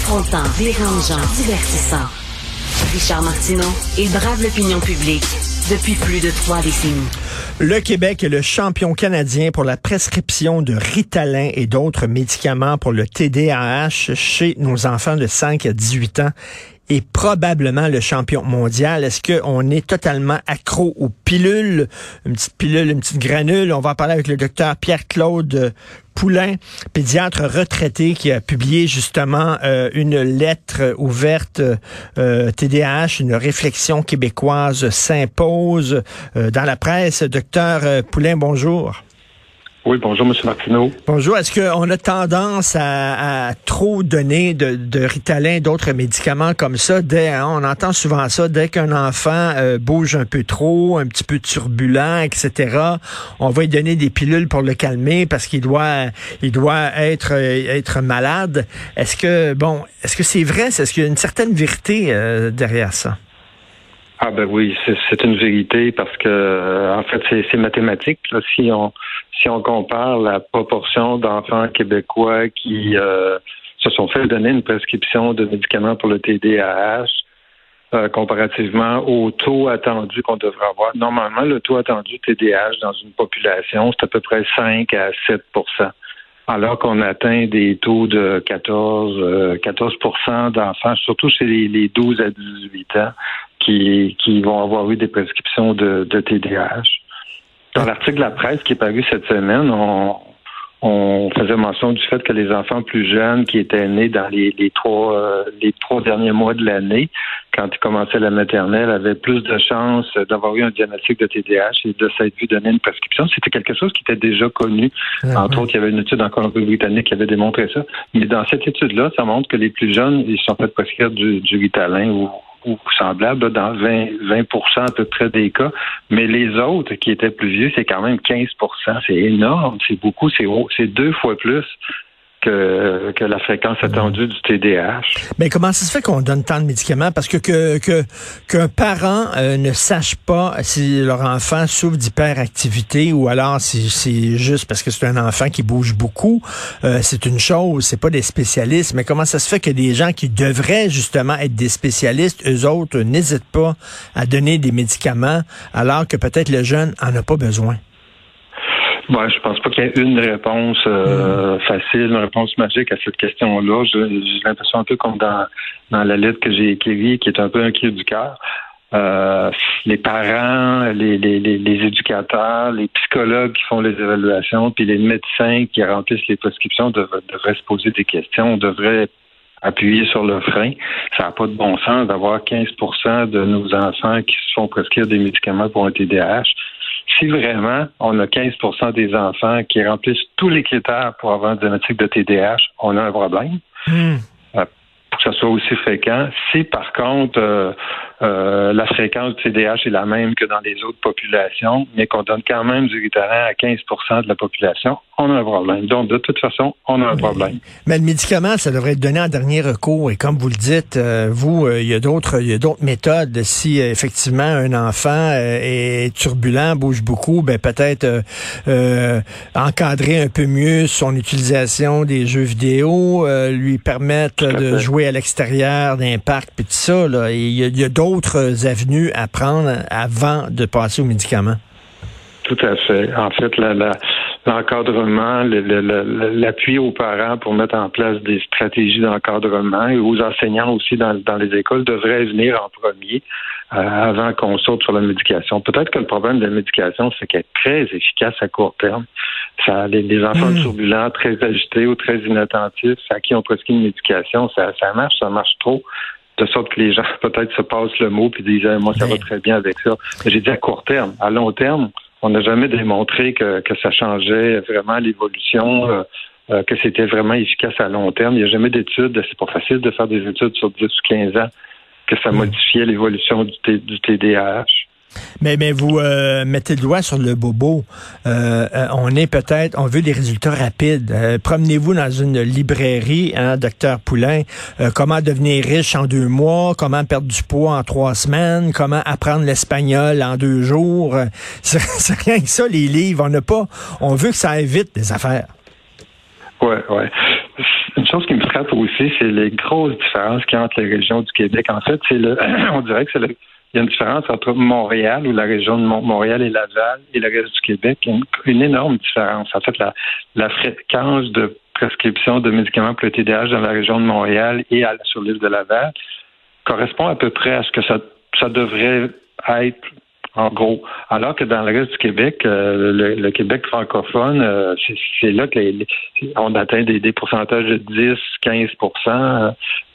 Confrontant, dérangeant, divertissant. Richard Martineau, il brave l'opinion publique depuis plus de trois décennies. Le Québec est le champion canadien pour la prescription de Ritalin et d'autres médicaments pour le TDAH chez nos enfants de 5 à 18 ans est probablement le champion mondial. Est-ce qu'on est totalement accro aux pilules? Une petite pilule, une petite granule? On va en parler avec le docteur Pierre-Claude Poulain, pédiatre retraité, qui a publié justement euh, une lettre ouverte euh, TDAH, une réflexion québécoise s'impose euh, dans la presse. Docteur Poulain, bonjour. Oui, bonjour, M. Martineau. Bonjour. Est-ce qu'on a tendance à, trop donner de, de Ritalin, d'autres médicaments comme ça? Hein, on entend souvent ça, dès qu'un enfant euh, bouge un peu trop, un petit peu turbulent, etc., on va lui donner des pilules pour le calmer parce qu'il doit, il doit être, euh, être malade. Est-ce que, bon, est-ce que c'est vrai? Est-ce qu'il y a une certaine vérité euh, derrière ça? Ah ben oui, c'est une vérité parce que en fait c'est mathématique. Si on si on compare la proportion d'enfants québécois qui euh, se sont fait donner une prescription de médicaments pour le TDAH, euh, comparativement au taux attendu qu'on devrait avoir. Normalement, le taux attendu TDAH dans une population, c'est à peu près 5 à 7% alors qu'on atteint des taux de 14, 14% euh, d'enfants, surtout chez les, 12 à 18 ans, qui, qui vont avoir eu des prescriptions de, de TDAH. Dans l'article de la presse qui est paru cette semaine, on, on faisait mention du fait que les enfants plus jeunes qui étaient nés dans les, les trois euh, les trois derniers mois de l'année, quand ils commençaient la maternelle, avaient plus de chances d'avoir eu un diagnostic de TDAH et de s'être vu donner une prescription. C'était quelque chose qui était déjà connu. Entre autres, il y avait une étude encore un peu britannique qui avait démontré ça. Mais dans cette étude-là, ça montre que les plus jeunes, ils sont fait prescrire du, du Ritalin ou ou semblable dans 20, 20 à peu près des cas. Mais les autres qui étaient plus vieux, c'est quand même 15% C'est énorme, c'est beaucoup, c'est deux fois plus que, que la fréquence attendue du TDAH. Mais comment ça se fait qu'on donne tant de médicaments? Parce que que qu'un parent euh, ne sache pas si leur enfant souffre d'hyperactivité ou alors si c'est juste parce que c'est un enfant qui bouge beaucoup, euh, c'est une chose, c'est pas des spécialistes. Mais comment ça se fait que des gens qui devraient justement être des spécialistes, eux autres n'hésitent pas à donner des médicaments alors que peut-être le jeune en a pas besoin? Moi, je pense pas qu'il y ait une réponse euh, mm. facile, une réponse magique à cette question-là. J'ai l'impression un peu comme dans, dans la lettre que j'ai écrite, qui est un peu un cri du cœur. Euh, les parents, les, les, les, éducateurs, les psychologues qui font les évaluations, puis les médecins qui remplissent les prescriptions devraient, devraient se poser des questions. On devrait appuyer sur le frein. Ça n'a pas de bon sens d'avoir 15% de nos enfants qui se font prescrire des médicaments pour un TDAH si vraiment on a 15% des enfants qui remplissent tous les critères pour avoir un diagnostic de TDAH, on a un problème. Hmm. Euh, pour que ça soit aussi fréquent. Si par contre euh, euh, la fréquence du TDAH est la même que dans les autres populations, mais qu'on donne quand même du Ritalin à 15% de la population, on a un problème. Donc, de toute façon, on a un problème. Mais le médicament, ça devrait être donné en dernier recours. Et comme vous le dites, euh, vous, euh, il y a d'autres, il y a d'autres méthodes. Si effectivement un enfant est turbulent, bouge beaucoup, ben peut-être encadrer un peu mieux son utilisation des jeux vidéo, lui permettre de jouer à l'extérieur d'un parc, puis tout ça. Là. il y a d'autres d'autres avenues à prendre avant de passer aux médicaments? Tout à fait. En fait, l'encadrement, l'appui aux parents pour mettre en place des stratégies d'encadrement et aux enseignants aussi dans, les écoles devrait venir en premier euh, avant qu'on saute sur la médication. Peut-être que le problème de la médication, c'est qu'elle est très efficace à court terme. Ça, les, enfants hmm. turbulents, très agités ou très inattentifs, à qui on prescrit une médication, ça, ça marche, ça marche trop de sorte que les gens peut-être se passent le mot puis disent moi ça va très bien avec ça. J'ai dit à court terme, à long terme, on n'a jamais démontré que, que ça changeait vraiment l'évolution, euh, euh, que c'était vraiment efficace à long terme. Il n'y a jamais d'études, c'est pas facile de faire des études sur 10 ou 15 ans que ça modifiait l'évolution du, du TDAH. Mais, mais vous euh, mettez le doigt sur le bobo. Euh, euh, on est peut-être, on veut des résultats rapides. Promenez-vous dans une librairie, hein, docteur Poulain. comment devenir riche en deux mois? Comment perdre du poids en trois semaines? Comment apprendre l'espagnol en deux jours? C'est rien que ça, les livres. On n'a pas. On veut que ça évite des affaires. Ouais, ouais. une chose qui me frappe aussi, c'est les grosses différences qu'il y a entre les régions du Québec. En fait, c'est le, on dirait que c'est le, il y a une différence entre Montréal ou la région de Montréal et Laval et le reste du Québec. Il y a une, énorme différence. En fait, la, fréquence de prescription de médicaments pour le TDAH dans la région de Montréal et sur l'île de Laval correspond à peu près à ce que ça, devrait être en gros. Alors que dans le reste du Québec, euh, le, Québec francophone, euh, c'est là que les, on atteint des, des pourcentages de 10, 15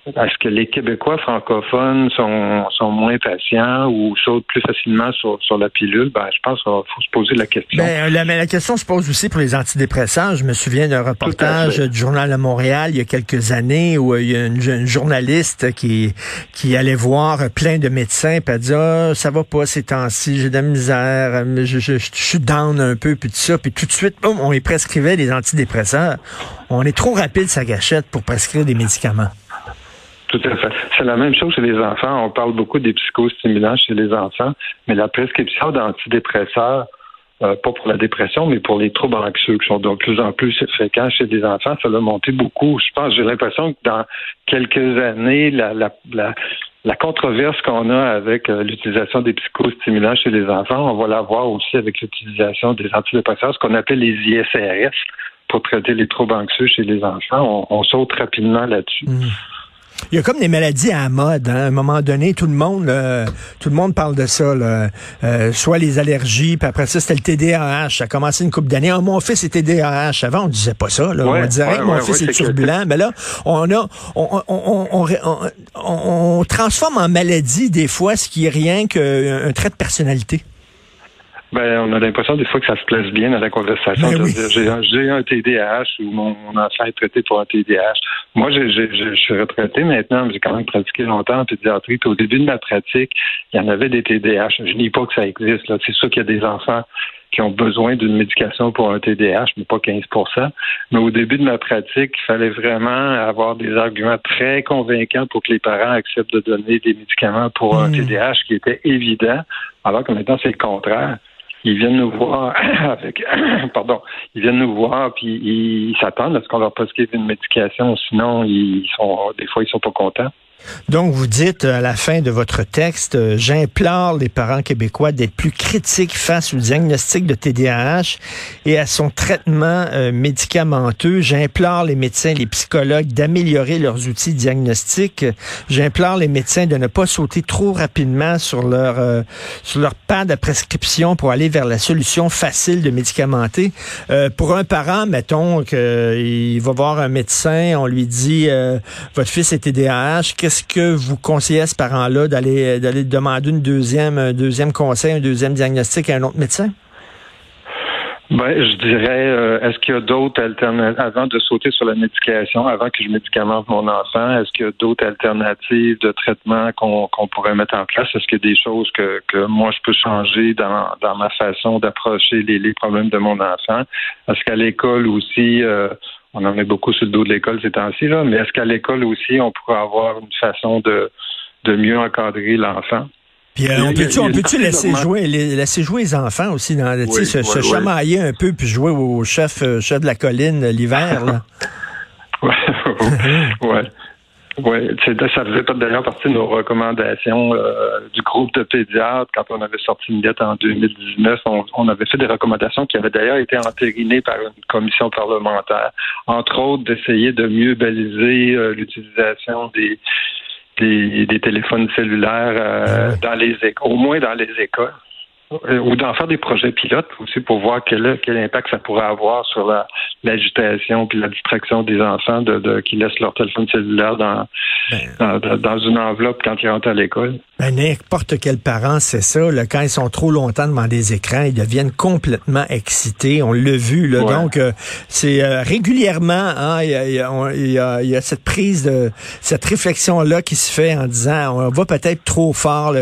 est-ce que les Québécois francophones sont, sont moins patients ou sautent plus facilement sur, sur la pilule? Ben, je pense qu'il faut se poser la question. Ben, la, mais la question se pose aussi pour les antidépresseurs. Je me souviens d'un reportage du Journal de Montréal il y a quelques années où euh, il y a une, journaliste qui, qui allait voir plein de médecins et elle dit ah, ça va pas ces temps-ci, j'ai de la misère, je, je, je, suis down un peu, puis tout ça. Puis tout de suite, boum, on y prescrivait des antidépresseurs. On est trop rapide, sa gâchette, pour prescrire des médicaments. Tout à fait. C'est la même chose chez les enfants. On parle beaucoup des psychostimulants chez les enfants, mais la prescription d'antidépresseurs, euh, pas pour la dépression, mais pour les troubles anxieux qui sont de plus en plus fréquents chez les enfants, ça a monté beaucoup. Je pense, j'ai l'impression que dans quelques années, la, controverse qu'on a avec euh, l'utilisation des psychostimulants chez les enfants, on va la voir aussi avec l'utilisation des antidépresseurs, ce qu'on appelle les ISRS pour traiter les troubles anxieux chez les enfants. On, saute rapidement là-dessus. Mmh. Il y a comme des maladies à la mode. Hein. À un moment donné, tout le monde, euh, tout le monde parle de ça. Euh, soit les allergies, puis après ça, c'était le TDAH. Ça a commencé une couple d'années. Ah, mon fils est TDAH. Avant, on disait pas ça. on dirait que mon fils est turbulent. Mais là, on a, on, on, on, transforme en maladie des fois ce qui est rien qu'un trait de personnalité. Ben, on a l'impression des fois que ça se place bien dans la conversation. Ben j'ai un, TDAH ou mon, enfant est traité pour un TDAH. Moi, je suis retraité maintenant, mais j'ai quand même pratiqué longtemps en pédiatrie. Au début de ma pratique, il y en avait des TDAH. Je ne dis pas que ça existe. C'est sûr qu'il y a des enfants qui ont besoin d'une médication pour un TDAH, mais pas 15% Mais au début de ma pratique, il fallait vraiment avoir des arguments très convaincants pour que les parents acceptent de donner des médicaments pour un TDAH hmm. qui était évident, alors que maintenant, c'est le contraire ils viennent nous voir avec pardon, ils viennent nous voir puis ils s'attendent à ce qu'on leur prescrive une médication, sinon ils sont des fois ils sont pas contents. Donc, vous dites à la fin de votre texte, euh, j'implore les parents québécois d'être plus critiques face au diagnostic de TDAH et à son traitement euh, médicamenteux. J'implore les médecins les psychologues d'améliorer leurs outils diagnostiques. J'implore les médecins de ne pas sauter trop rapidement sur leur euh, sur leur pas de prescription pour aller vers la solution facile de médicamenter. pour un parent, mettons qu'il va voir un médecin, on lui dit votre fils est TDAH, qu'est-ce que vous conseillez à ce parent-là d'aller d'aller demander une deuxième, un deuxième conseil, un deuxième diagnostic à un autre médecin? Ben, je dirais, euh, est-ce qu'il y a d'autres alternatives, avant de sauter sur la médication, avant que je médicamente mon enfant, est-ce qu'il y a d'autres alternatives de traitement qu'on pourrait mettre en place? Est-ce qu'il y a des choses que, que moi je peux changer dans, dans ma façon d'approcher les, les, problèmes de mon enfant? Est-ce qu'à l'école aussi, euh, on en met beaucoup sur le dos de l'école ces temps-ci, là, mais est-ce qu'à l'école aussi, on pourrait avoir une façon de, de mieux encadrer l'enfant? Puis euh, on peut-tu peut laisser jouer les, laisser jouer les enfants aussi dans oui, se, se chamailler un peu puis jouer au chef euh, chef de la colline l'hiver là? ouais. Oui, ça faisait d'ailleurs partie de nos recommandations euh, du groupe de pédiatres quand on avait sorti une lettre en 2019. On, avait fait des recommandations qui avaient d'ailleurs été entérinées par une commission parlementaire, entre autres d'essayer de mieux baliser euh, l'utilisation des, des, téléphones cellulaires euh, dans les écoles, au moins dans les écoles. Euh, ou d'en faire des projets pilotes aussi pour voir quel, quel impact ça pourrait avoir sur la, l'agitation puis la distraction des enfants de, de qui laissent leur téléphone cellulaire dans, ben. dans, dans, une enveloppe quand ils rentrent à l'école. Ben, n'importe quel parent, c'est ça. Là, quand ils sont trop longtemps devant des écrans, ils deviennent complètement excités. On l'a vu. Là, Donc, euh, c'est euh, régulièrement, hein, il y, a, y, a, y, a, cette prise de cette réflexion-là qui se fait en disant on va peut-être trop fort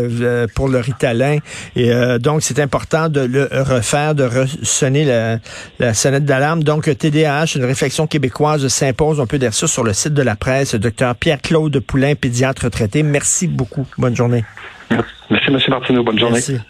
pour le ritalin. Et donc, c'est important de le refaire, de ressonner la, la sonnette d'alarme. Donc, TDAH, une réflexion québécoise s'impose. On peut dire ça sur le site de la presse. Docteur Pierre-Claude Poulain, pédiatre retraité. Merci beaucoup. Bonne journée. Merci, M. Martineau. Bonne journée. Merci.